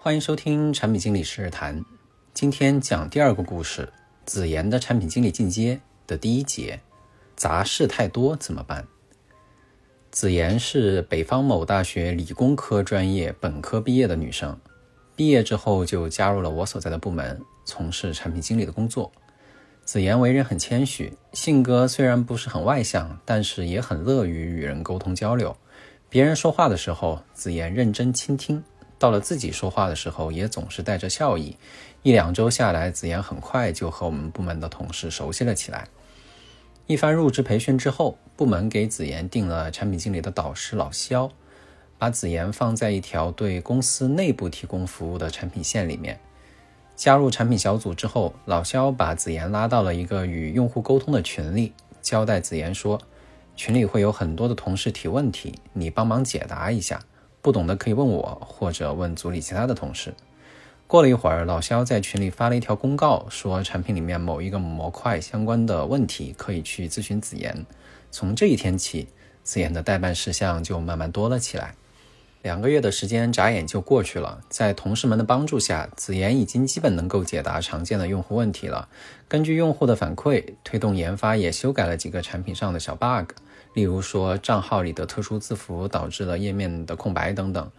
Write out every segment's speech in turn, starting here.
欢迎收听产品经理日谈。今天讲第二个故事：子妍的产品经理进阶的第一节。杂事太多怎么办？子妍是北方某大学理工科专业本科毕业的女生，毕业之后就加入了我所在的部门，从事产品经理的工作。子妍为人很谦虚，性格虽然不是很外向，但是也很乐于与人沟通交流。别人说话的时候，子妍认真倾听；到了自己说话的时候，也总是带着笑意。一两周下来，子妍很快就和我们部门的同事熟悉了起来。一番入职培训之后，部门给子妍定了产品经理的导师老肖，把子妍放在一条对公司内部提供服务的产品线里面。加入产品小组之后，老肖把子妍拉到了一个与用户沟通的群里，交代子妍说：“群里会有很多的同事提问题，你帮忙解答一下，不懂的可以问我，或者问组里其他的同事。”过了一会儿，老肖在群里发了一条公告，说产品里面某一个模块相关的问题可以去咨询子妍。从这一天起，子妍的代办事项就慢慢多了起来。两个月的时间眨眼就过去了，在同事们的帮助下，子妍已经基本能够解答常见的用户问题了。根据用户的反馈，推动研发也修改了几个产品上的小 bug，例如说账号里的特殊字符导致了页面的空白等等。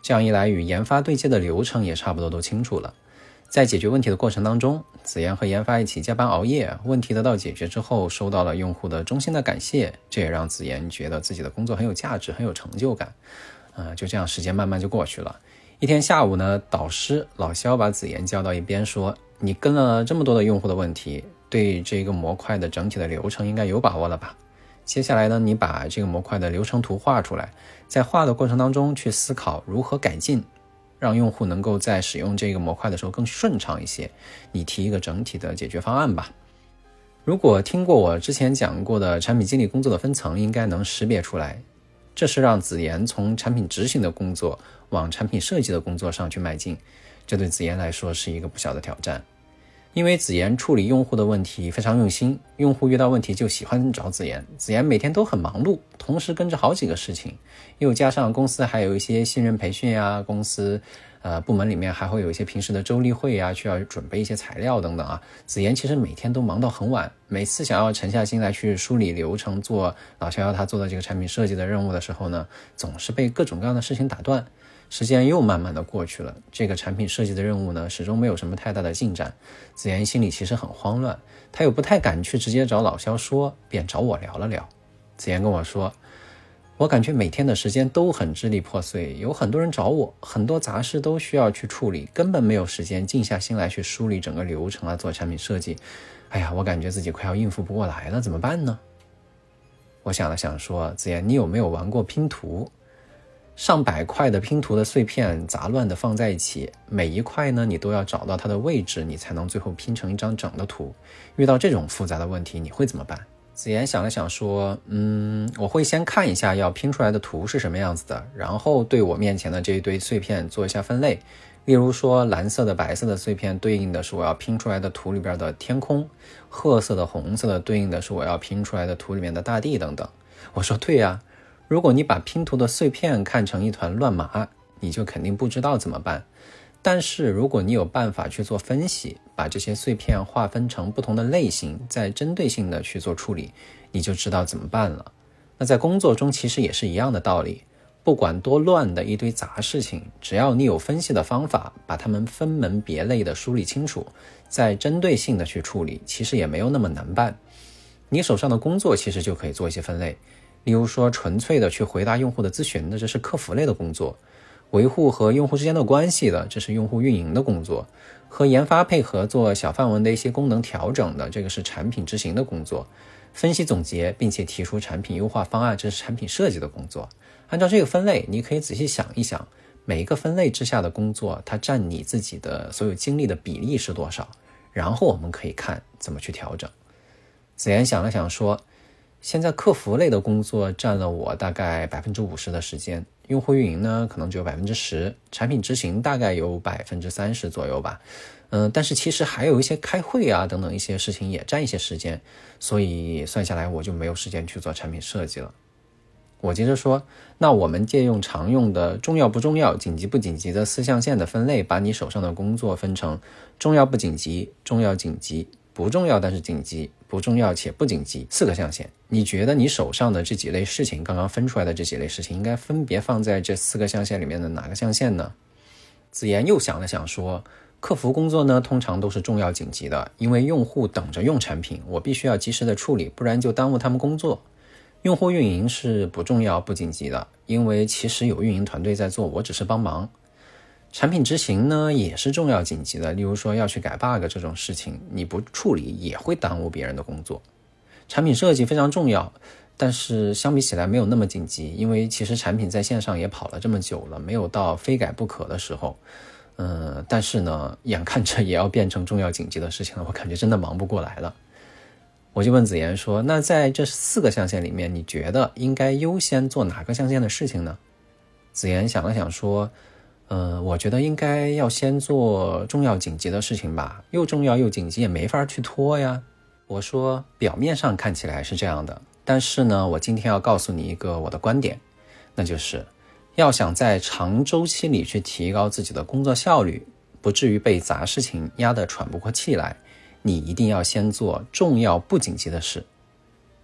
这样一来，与研发对接的流程也差不多都清楚了。在解决问题的过程当中，子妍和研发一起加班熬夜，问题得到解决之后，收到了用户的衷心的感谢，这也让子妍觉得自己的工作很有价值，很有成就感。啊，就这样，时间慢慢就过去了。一天下午呢，导师老肖把子妍叫到一边说：“你跟了这么多的用户的问题，对这个模块的整体的流程应该有把握了吧？”接下来呢，你把这个模块的流程图画出来，在画的过程当中去思考如何改进，让用户能够在使用这个模块的时候更顺畅一些。你提一个整体的解决方案吧。如果听过我之前讲过的产品经理工作的分层，应该能识别出来，这是让子妍从产品执行的工作往产品设计的工作上去迈进。这对子妍来说是一个不小的挑战。因为子妍处理用户的问题非常用心，用户遇到问题就喜欢找子妍。子妍每天都很忙碌，同时跟着好几个事情，又加上公司还有一些新人培训呀，公司呃部门里面还会有一些平时的周例会呀，需要准备一些材料等等啊。子妍其实每天都忙到很晚，每次想要沉下心来去梳理流程，做老肖要他做的这个产品设计的任务的时候呢，总是被各种各样的事情打断。时间又慢慢的过去了，这个产品设计的任务呢，始终没有什么太大的进展。子妍心里其实很慌乱，她又不太敢去直接找老肖说，便找我聊了聊。子妍跟我说，我感觉每天的时间都很支离破碎，有很多人找我，很多杂事都需要去处理，根本没有时间静下心来去梳理整个流程啊，做产品设计。哎呀，我感觉自己快要应付不过来了，怎么办呢？我想了想说，子妍，你有没有玩过拼图？上百块的拼图的碎片杂乱的放在一起，每一块呢，你都要找到它的位置，你才能最后拼成一张整的图。遇到这种复杂的问题，你会怎么办？子妍想了想说：“嗯，我会先看一下要拼出来的图是什么样子的，然后对我面前的这一堆碎片做一下分类。例如说，蓝色的、白色的碎片对应的是我要拼出来的图里边的天空；褐色的、红色的对应的是我要拼出来的图里面的大地等等。”我说：“对呀。”如果你把拼图的碎片看成一团乱麻，你就肯定不知道怎么办。但是如果你有办法去做分析，把这些碎片划分成不同的类型，再针对性的去做处理，你就知道怎么办了。那在工作中其实也是一样的道理，不管多乱的一堆杂事情，只要你有分析的方法，把它们分门别类的梳理清楚，再针对性的去处理，其实也没有那么难办。你手上的工作其实就可以做一些分类。例如说，纯粹的去回答用户的咨询的，这是客服类的工作；维护和用户之间的关系的，这是用户运营的工作；和研发配合做小范围的一些功能调整的，这个是产品执行的工作；分析总结并且提出产品优化方案，这是产品设计的工作。按照这个分类，你可以仔细想一想，每一个分类之下的工作，它占你自己的所有精力的比例是多少？然后我们可以看怎么去调整。子妍想了想说。现在客服类的工作占了我大概百分之五十的时间，用户运营呢可能只有百分之十，产品执行大概有百分之三十左右吧。嗯，但是其实还有一些开会啊等等一些事情也占一些时间，所以算下来我就没有时间去做产品设计了。我接着说，那我们借用常用的重要不重要、紧急不紧急的四象限的分类，把你手上的工作分成重要不紧急、重要紧急、不重要但是紧急、不重要且不紧急四个象限。你觉得你手上的这几类事情，刚刚分出来的这几类事情，应该分别放在这四个象限里面的哪个象限呢？子言又想了想说，客服工作呢，通常都是重要紧急的，因为用户等着用产品，我必须要及时的处理，不然就耽误他们工作。用户运营是不重要不紧急的，因为其实有运营团队在做，我只是帮忙。产品执行呢也是重要紧急的，例如说要去改 bug 这种事情，你不处理也会耽误别人的工作。产品设计非常重要，但是相比起来没有那么紧急，因为其实产品在线上也跑了这么久了，没有到非改不可的时候。嗯，但是呢，眼看着也要变成重要紧急的事情了，我感觉真的忙不过来了。我就问子妍说：“那在这四个象限里面，你觉得应该优先做哪个象限的事情呢？”子妍想了想说：“嗯，我觉得应该要先做重要紧急的事情吧，又重要又紧急，也没法去拖呀。”我说：“表面上看起来是这样的，但是呢，我今天要告诉你一个我的观点，那就是要想在长周期里去提高自己的工作效率，不至于被杂事情压得喘不过气来。”你一定要先做重要不紧急的事，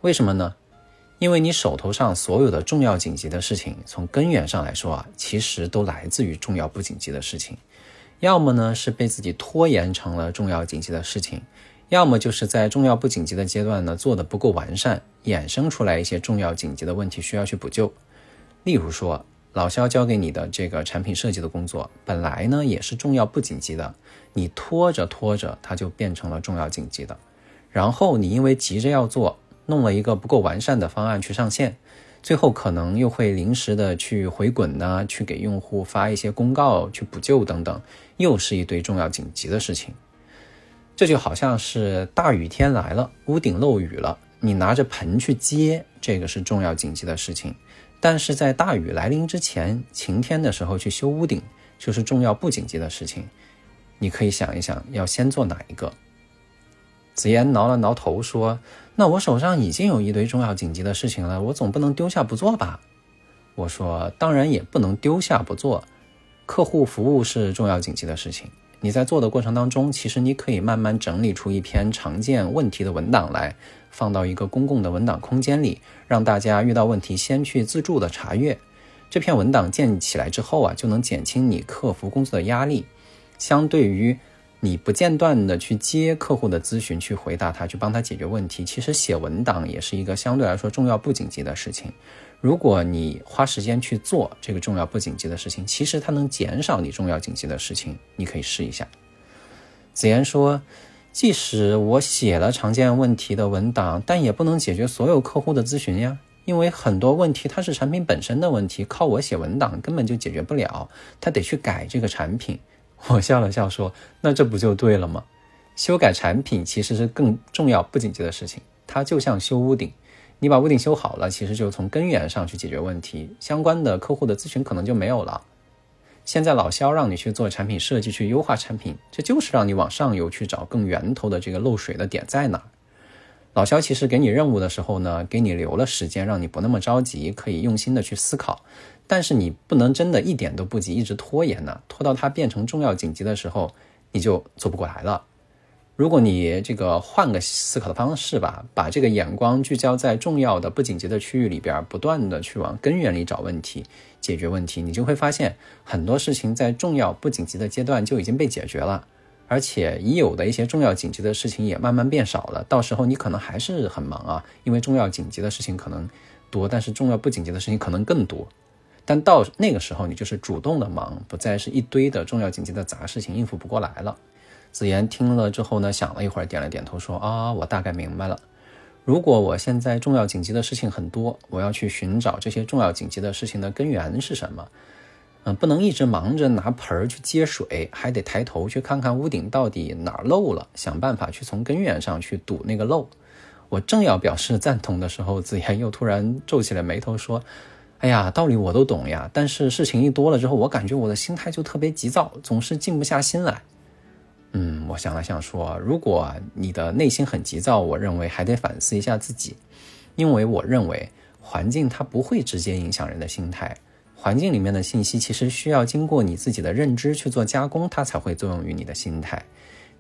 为什么呢？因为你手头上所有的重要紧急的事情，从根源上来说啊，其实都来自于重要不紧急的事情。要么呢是被自己拖延成了重要紧急的事情，要么就是在重要不紧急的阶段呢做的不够完善，衍生出来一些重要紧急的问题需要去补救。例如说。老肖交给你的这个产品设计的工作，本来呢也是重要不紧急的，你拖着拖着，它就变成了重要紧急的。然后你因为急着要做，弄了一个不够完善的方案去上线，最后可能又会临时的去回滚呢，去给用户发一些公告去补救等等，又是一堆重要紧急的事情。这就好像是大雨天来了，屋顶漏雨了，你拿着盆去接，这个是重要紧急的事情。但是在大雨来临之前，晴天的时候去修屋顶，就是重要不紧急的事情。你可以想一想，要先做哪一个？子言挠了挠头说：“那我手上已经有一堆重要紧急的事情了，我总不能丢下不做吧？”我说：“当然也不能丢下不做，客户服务是重要紧急的事情。你在做的过程当中，其实你可以慢慢整理出一篇常见问题的文档来。”放到一个公共的文档空间里，让大家遇到问题先去自助的查阅。这篇文档建起来之后啊，就能减轻你客服工作的压力。相对于你不间断的去接客户的咨询，去回答他，去帮他解决问题，其实写文档也是一个相对来说重要不紧急的事情。如果你花时间去做这个重要不紧急的事情，其实它能减少你重要紧急的事情。你可以试一下。子言说。即使我写了常见问题的文档，但也不能解决所有客户的咨询呀。因为很多问题它是产品本身的问题，靠我写文档根本就解决不了，他得去改这个产品。我笑了笑说：“那这不就对了吗？修改产品其实是更重要不紧急的事情。它就像修屋顶，你把屋顶修好了，其实就从根源上去解决问题，相关的客户的咨询可能就没有了。”现在老肖让你去做产品设计，去优化产品，这就是让你往上游去找更源头的这个漏水的点在哪。老肖其实给你任务的时候呢，给你留了时间，让你不那么着急，可以用心的去思考。但是你不能真的一点都不急，一直拖延呢，拖到它变成重要紧急的时候，你就做不过来了。如果你这个换个思考的方式吧，把这个眼光聚焦在重要的不紧急的区域里边，不断的去往根源里找问题、解决问题，你就会发现很多事情在重要不紧急的阶段就已经被解决了，而且已有的一些重要紧急的事情也慢慢变少了。到时候你可能还是很忙啊，因为重要紧急的事情可能多，但是重要不紧急的事情可能更多。但到那个时候，你就是主动的忙，不再是一堆的重要紧急的杂事情应付不过来了。子言听了之后呢，想了一会儿，点了点头，说：“啊，我大概明白了。如果我现在重要紧急的事情很多，我要去寻找这些重要紧急的事情的根源是什么？嗯，不能一直忙着拿盆儿去接水，还得抬头去看看屋顶到底哪儿漏了，想办法去从根源上去堵那个漏。我正要表示赞同的时候，子言又突然皱起了眉头，说：‘哎呀，道理我都懂呀，但是事情一多了之后，我感觉我的心态就特别急躁，总是静不下心来。’”嗯，我想了想说，如果你的内心很急躁，我认为还得反思一下自己，因为我认为环境它不会直接影响人的心态，环境里面的信息其实需要经过你自己的认知去做加工，它才会作用于你的心态。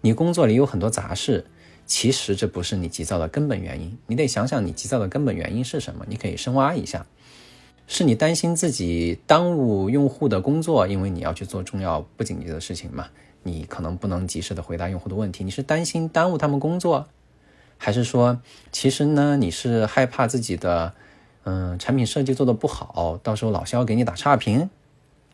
你工作里有很多杂事，其实这不是你急躁的根本原因。你得想想你急躁的根本原因是什么，你可以深挖一下。是你担心自己耽误用户的工作，因为你要去做重要不紧急的事情嘛？你可能不能及时的回答用户的问题，你是担心耽误他们工作，还是说其实呢你是害怕自己的嗯产品设计做的不好，到时候老肖给你打差评，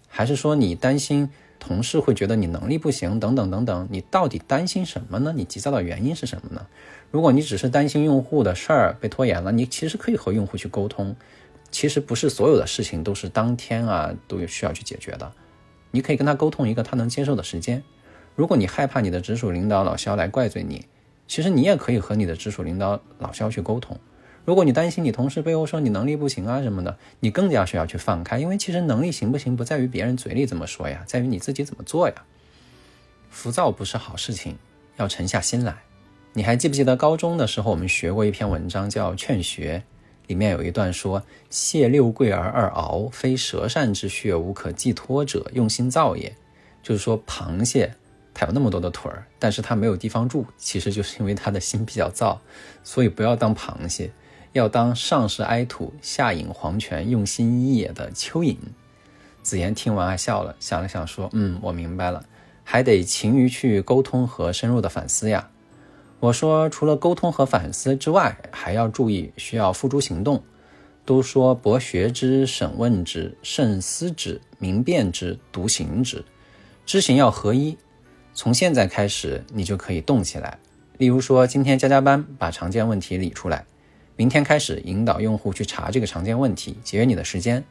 还是说你担心同事会觉得你能力不行等等等等？你到底担心什么呢？你急躁的原因是什么呢？如果你只是担心用户的事儿被拖延了，你其实可以和用户去沟通。其实不是所有的事情都是当天啊都有需要去解决的，你可以跟他沟通一个他能接受的时间。如果你害怕你的直属领导老肖来怪罪你，其实你也可以和你的直属领导老肖去沟通。如果你担心你同事背后说你能力不行啊什么的，你更加需要去放开，因为其实能力行不行不在于别人嘴里怎么说呀，在于你自己怎么做呀。浮躁不是好事情，要沉下心来。你还记不记得高中的时候我们学过一篇文章叫《劝学》？里面有一段说：“蟹六贵而二螯，非舌善之穴无可寄托者，用心造也。”就是说，螃蟹它有那么多的腿儿，但是它没有地方住，其实就是因为它的心比较躁。所以不要当螃蟹，要当上是埃土，下引黄泉，用心一也的蚯蚓。子言听完还笑了，想了想说：“嗯，我明白了，还得勤于去沟通和深入的反思呀。”我说，除了沟通和反思之外，还要注意需要付诸行动。都说博学之、审问之、慎思之、明辨之、笃行之，知行要合一。从现在开始，你就可以动起来。例如说，今天加加班把常见问题理出来，明天开始引导用户去查这个常见问题，节约你的时间。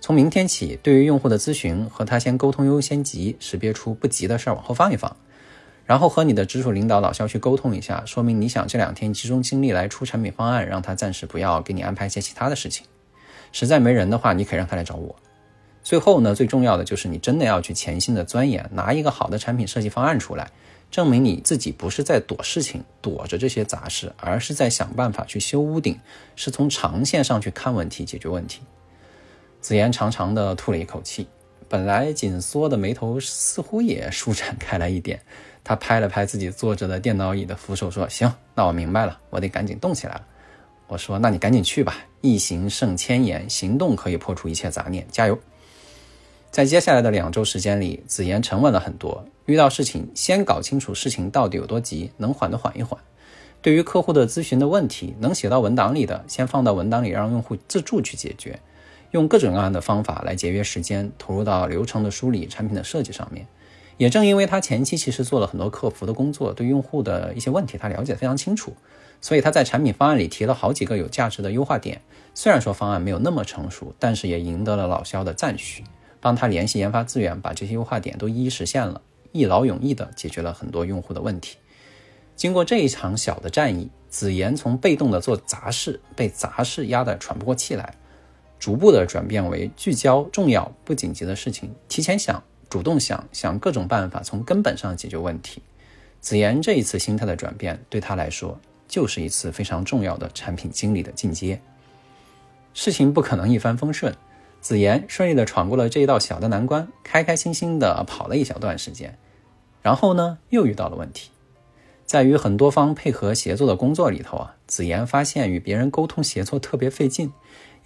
从明天起，对于用户的咨询，和他先沟通优先级，识别出不急的事儿往后放一放。然后和你的直属领导老肖去沟通一下，说明你想这两天集中精力来出产品方案，让他暂时不要给你安排一些其他的事情。实在没人的话，你可以让他来找我。最后呢，最重要的就是你真的要去潜心的钻研，拿一个好的产品设计方案出来，证明你自己不是在躲事情，躲着这些杂事，而是在想办法去修屋顶，是从长线上去看问题、解决问题。子言长长的吐了一口气，本来紧缩的眉头似乎也舒展开来一点。他拍了拍自己坐着的电脑椅的扶手，说：“行，那我明白了，我得赶紧动起来了。”我说：“那你赶紧去吧，一行胜千言，行动可以破除一切杂念，加油！”在接下来的两周时间里，子言沉稳了很多。遇到事情，先搞清楚事情到底有多急，能缓的缓一缓。对于客户的咨询的问题，能写到文档里的，先放到文档里，让用户自助去解决。用各种各样的方法来节约时间，投入到流程的梳理、产品的设计上面。也正因为他前期其实做了很多客服的工作，对用户的一些问题他了解非常清楚，所以他在产品方案里提了好几个有价值的优化点。虽然说方案没有那么成熟，但是也赢得了老肖的赞许，帮他联系研发资源，把这些优化点都一一实现了，一劳永逸的解决了很多用户的问题。经过这一场小的战役，子言从被动的做杂事，被杂事压得喘不过气来，逐步的转变为聚焦重要不紧急的事情，提前想。主动想想各种办法，从根本上解决问题。子言这一次心态的转变，对他来说就是一次非常重要的产品经理的进阶。事情不可能一帆风顺，子言顺利的闯过了这一道小的难关，开开心心的跑了一小段时间。然后呢，又遇到了问题，在与很多方配合协作的工作里头啊，子言发现与别人沟通协作特别费劲。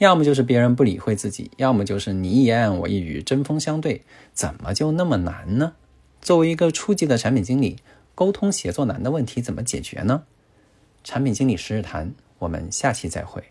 要么就是别人不理会自己，要么就是你一言我一语针锋相对，怎么就那么难呢？作为一个初级的产品经理，沟通协作难的问题怎么解决呢？产品经理十日谈，我们下期再会。